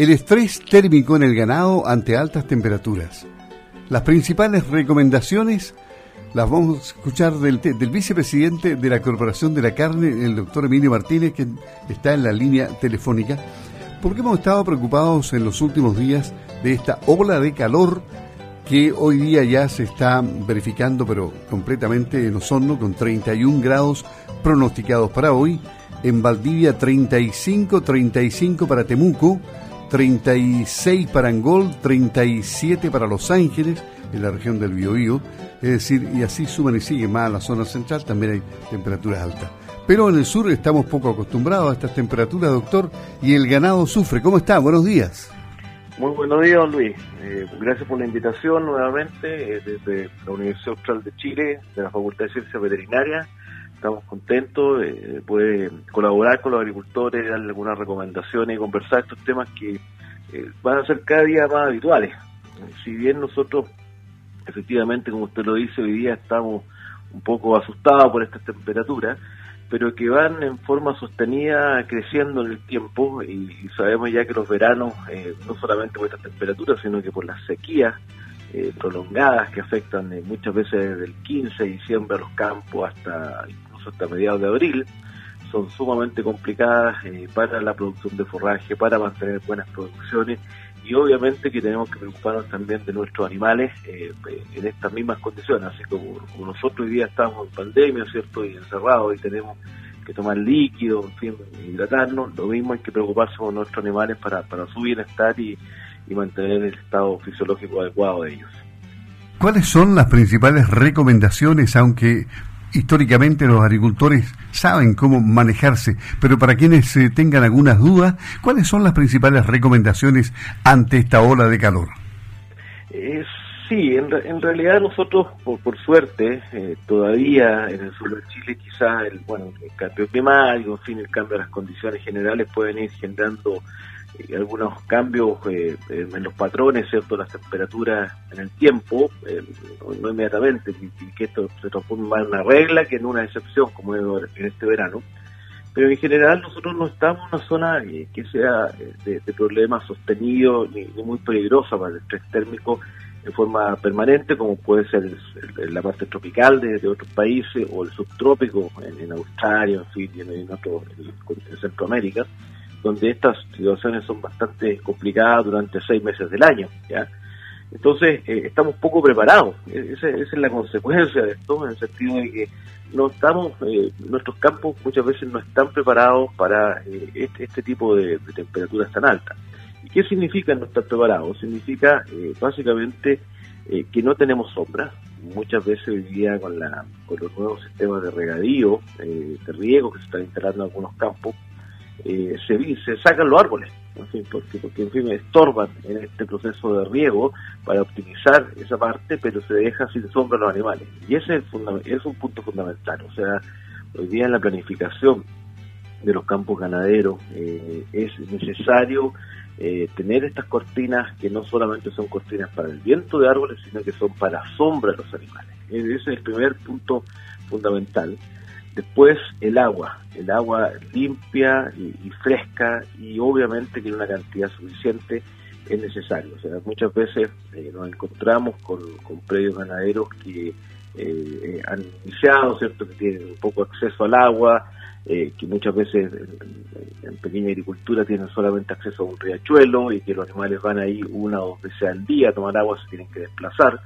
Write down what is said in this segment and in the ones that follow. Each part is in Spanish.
El estrés térmico en el ganado ante altas temperaturas. Las principales recomendaciones las vamos a escuchar del, vicepresidente de la Corporación de la Carne, el doctor Emilio Martínez, que está en la línea telefónica, porque hemos estado preocupados en los últimos días de esta ola de calor que hoy día ya se está verificando, pero completamente en Osorno, con 31 grados pronosticados para hoy, en Valdivia 35, 35 para Temuco, 36 para Angol, 37 para Los Ángeles, en la región del Biobío, es decir, y así suman y siguen más a la zona central, también hay temperaturas altas. Pero en el sur estamos poco acostumbrados a estas temperaturas, doctor, y el ganado sufre. ¿Cómo está? Buenos días. Muy buenos días, don Luis. Eh, gracias por la invitación nuevamente eh, desde la Universidad Austral de Chile, de la Facultad de Ciencias Veterinarias. Estamos contentos de poder colaborar con los agricultores, darle algunas recomendaciones y conversar estos temas que eh, van a ser cada día más habituales. Si bien nosotros efectivamente, como usted lo dice, hoy día estamos un poco asustados por estas temperaturas, pero que van en forma sostenida creciendo en el tiempo y, sabemos ya que los veranos, eh, no solamente por estas temperaturas, sino que por las sequías eh, prolongadas que afectan eh, muchas veces desde el 15 de diciembre a los campos hasta incluso hasta mediados de abril, son sumamente complicadas para la producción de forraje, para mantener buenas producciones y obviamente que tenemos que preocuparnos también de nuestros animales eh, en estas mismas condiciones, así como, nosotros hoy día estamos en pandemia, ¿cierto? Y encerrados y tenemos que tomar líquido, en fin, hidratarnos, lo mismo hay que preocuparse por nuestros animales para, para su bienestar y, y mantener el estado fisiológico adecuado de ellos. ¿Cuáles son las principales recomendaciones, aunque históricamente los agricultores saben cómo manejarse, pero para quienes eh, tengan algunas dudas, ¿cuáles son las principales recomendaciones ante esta ola de calor? Eh, sí, en, realidad nosotros, por, suerte, eh, todavía en el sur de Chile quizás el, bueno, el cambio climático, en fin, el cambio de las condiciones generales pueden ir generando algunos cambios eh, en los patrones, ¿cierto? Las temperaturas en el tiempo, eh, no inmediatamente, y, que esto se transforme más en una regla que en una excepción, como en este verano. Pero en general nosotros no estamos en una zona eh, que sea de, problemas sostenidos ni, muy peligrosa para el estrés térmico en forma permanente, como puede ser la parte tropical de, otros países o el subtrópico en, Australia, en fin, en, en, en Centroamérica donde estas situaciones son bastante complicadas durante seis meses del año. ¿ya? Entonces, eh, estamos poco preparados. E-, esa, es la consecuencia de esto, en el sentido de que no estamos, eh, nuestros campos muchas veces no están preparados para eh, este, este, tipo de, temperaturas tan altas. ¿Y qué significa no estar preparados? Significa básicamente que no tenemos sombra. Muchas veces hoy día con, la, con los nuevos sistemas de regadío, de riego que se están instalando en algunos campos, eh, se, se sacan los árboles, porque, porque en fin estorban en este proceso de riego para optimizar esa parte, pero se deja sin sombra los animales. Y ese es, es un punto fundamental. O sea, hoy día en la planificación de los campos ganaderos eh, es necesario eh, tener estas cortinas que no solamente son cortinas para el viento de árboles, sino que son para sombra de los animales. Ese es el primer punto fundamental. Después el agua, el agua limpia y, fresca y obviamente que en una cantidad suficiente es necesario. O sea, muchas veces eh, nos encontramos con, con predios ganaderos que eh, eh, han iniciado, ¿cierto? Que tienen poco acceso al agua, que muchas veces en, pequeña agricultura tienen solamente acceso a un riachuelo y que los animales van ahí una o dos veces al día a tomar agua, se tienen que desplazar.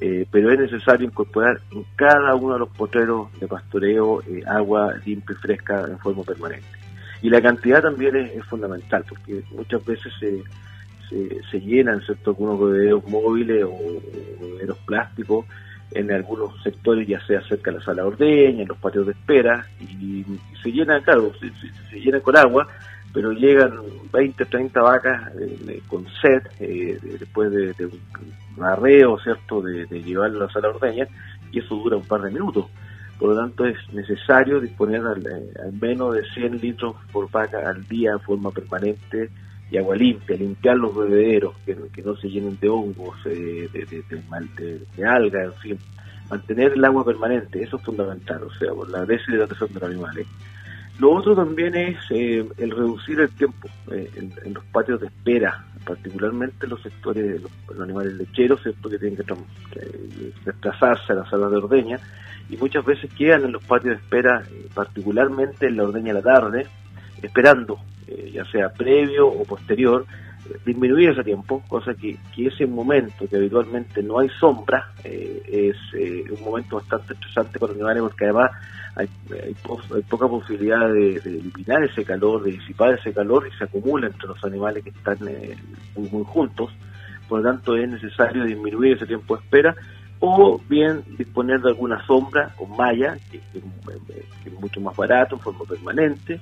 Eh, pero es necesario incorporar en cada uno de los potreros de pastoreo eh, agua limpia y fresca en forma permanente. Y la cantidad también es, fundamental, porque muchas veces se, se, llenan ¿cierto? algunos bebederos móviles o bebederos plásticos en algunos sectores, ya sea cerca de la sala de ordeña, en los patios de espera, y, se llenan, claro, se, se, llenan con agua, pero llegan 20, 30 vacas eh, con sed después de, un arreo, ¿cierto?, de, de llevarlas a la ordeña, y eso dura un par de minutos. Por lo tanto, es necesario disponer al, eh, menos de 100 litros por vaca al día en forma permanente y agua limpia, limpiar los bebederos, que, no se llenen de hongos, eh, de, de, de, algas, en fin. Mantener el agua permanente, eso es fundamental, o sea, por la deshidratación de los animales. Lo otro también es eh, el reducir el tiempo eh, en, los patios de espera, particularmente los sectores de los, animales lecheros, ¿cierto? que tienen que, desplazarse a la sala de ordeña y muchas veces quedan en los patios de espera, particularmente en la ordeña de la tarde, esperando, ya sea previo o posterior, disminuir ese tiempo, cosa que, que ese momento que habitualmente no hay sombra eh, es eh, un momento bastante estresante para los animales porque además hay, poca posibilidad de, eliminar ese calor, de disipar ese calor y se acumula entre los animales que están eh, muy, muy juntos, por lo tanto es necesario disminuir ese tiempo de espera o bien disponer de alguna sombra con malla, que, que es mucho más barato, en forma permanente,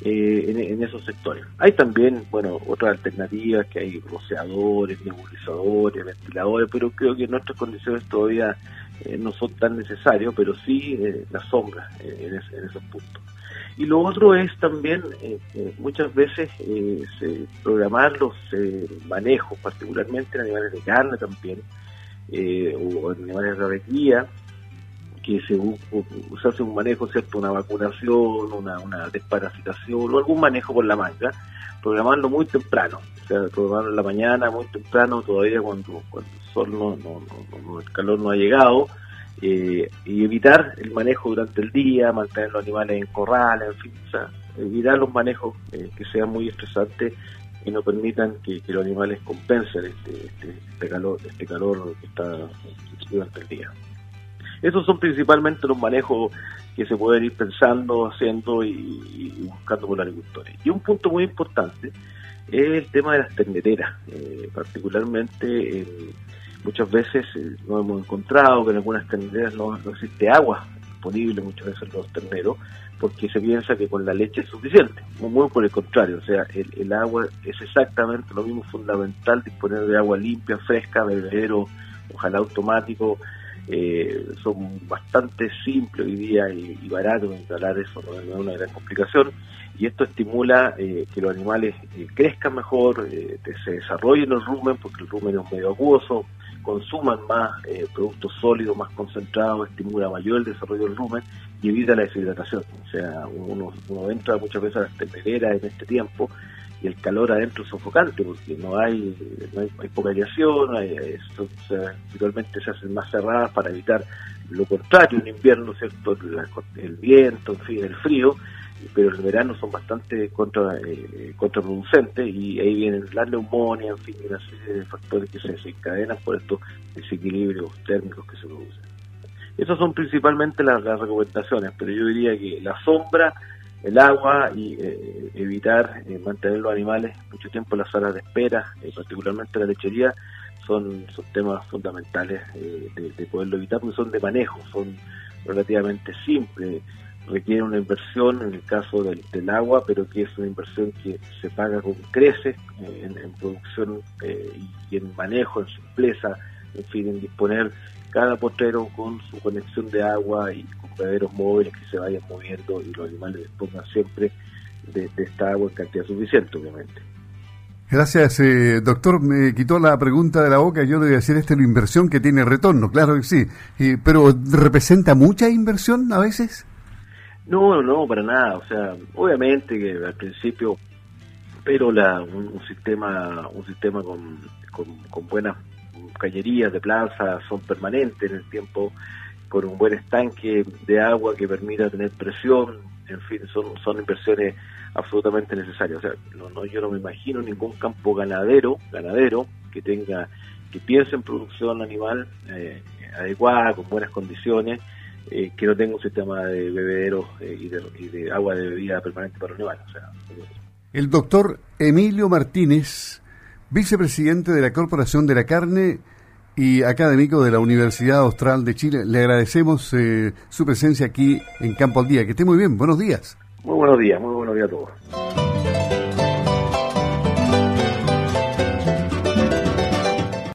eh, en, esos sectores. Hay también, bueno, otras alternativas que hay rociadores, nebulizadores, ventiladores, pero creo que nuestras condiciones todavía eh, no son tan necesarios, pero sí eh, las sombras en, esos puntos. Y lo otro es también muchas veces programar los manejos, particularmente en animales de carne también, o en animales de alegría, que se, hace un manejo, ¿cierto? Una vacunación, una, una desparasitación o algún manejo por la manga, programarlo muy temprano, o sea, programarlo en la mañana, muy temprano, todavía cuando, el sol no, no, el calor no ha llegado, eh, y evitar el manejo durante el día, mantener los animales en corrales, en fin, o sea, evitar los manejos eh, que sean muy estresantes y no permitan que, los animales compensen este, este, este calor, este calor que está durante el día. Esos son principalmente los manejos que se pueden ir pensando, haciendo y, buscando por los agricultores. Y un punto muy importante es el tema de las terneteras, eh, particularmente muchas veces eh, nos hemos encontrado que en algunas terneteras no, existe agua disponible muchas veces en los terneros porque se piensa que con la leche es suficiente, muy, por el contrario, o sea, el, el, agua es exactamente lo mismo fundamental, disponer de agua limpia, fresca, bebedero, ojalá automático, eh, son bastante simples hoy día y, baratos instalar eso, no, es una gran complicación y esto estimula eh, que los animales eh, crezcan mejor, eh, se desarrollen el rumen, porque el rumen es un medio acuoso, consuman más productos sólidos, más concentrados, estimula mayor el desarrollo del rumen y evita la deshidratación. O sea, uno, uno entra muchas veces a las tempereras en este tiempo y el calor adentro es sofocante porque no hay, no hay, poca radiación, habitualmente se hacen más cerradas para evitar lo contrario, en invierno, ¿cierto? el viento, en fin, el frío, pero en verano son bastante contra, eh, contraproducentes y ahí vienen la neumonía, en fin, una serie de factores que se desencadenan por estos desequilibrios térmicos que se producen. Esas son principalmente las recomendaciones, pero yo diría que la sombra el agua y eh, evitar eh, mantener los animales mucho tiempo en las salas de espera, eh, particularmente la lechería, son, son temas fundamentales de, poderlo evitar porque son de manejo, son relativamente simples, requieren una inversión en el caso del, agua, pero que es una inversión que se paga con creces en, en, producción y en manejo, en simpleza, en fin, en disponer cada potrero con su conexión de agua y con bebederos móviles que se vayan moviendo y los animales dispongan siempre de, esta agua en cantidad suficiente, obviamente. Gracias, eh, doctor. Me quitó la pregunta de la boca. Yo le voy a decir, esta es la inversión que tiene retorno, claro que sí. pero ¿representa mucha inversión a veces? No, no, para nada. O sea, obviamente que al principio, pero la, un, sistema un sistema con, con, con buenas cañerías de plaza son permanentes en el tiempo, con un buen estanque de agua que permita tener presión, en fin, son, son inversiones absolutamente necesarias. O sea, no, no, yo no me imagino ningún campo ganadero, ganadero que tenga, que piense en producción animal eh, adecuada, con buenas condiciones, eh, que no tenga un sistema de bebederos eh, y, de, y, de, agua de bebida permanente para los animales. El doctor Emilio Martínez vicepresidente de la Corporación de la Carne y académico de la Universidad Austral de Chile. Le agradecemos eh, su presencia aquí en Campo al Día. Que esté muy bien. Buenos días. Muy buenos días, muy buenos días a todos.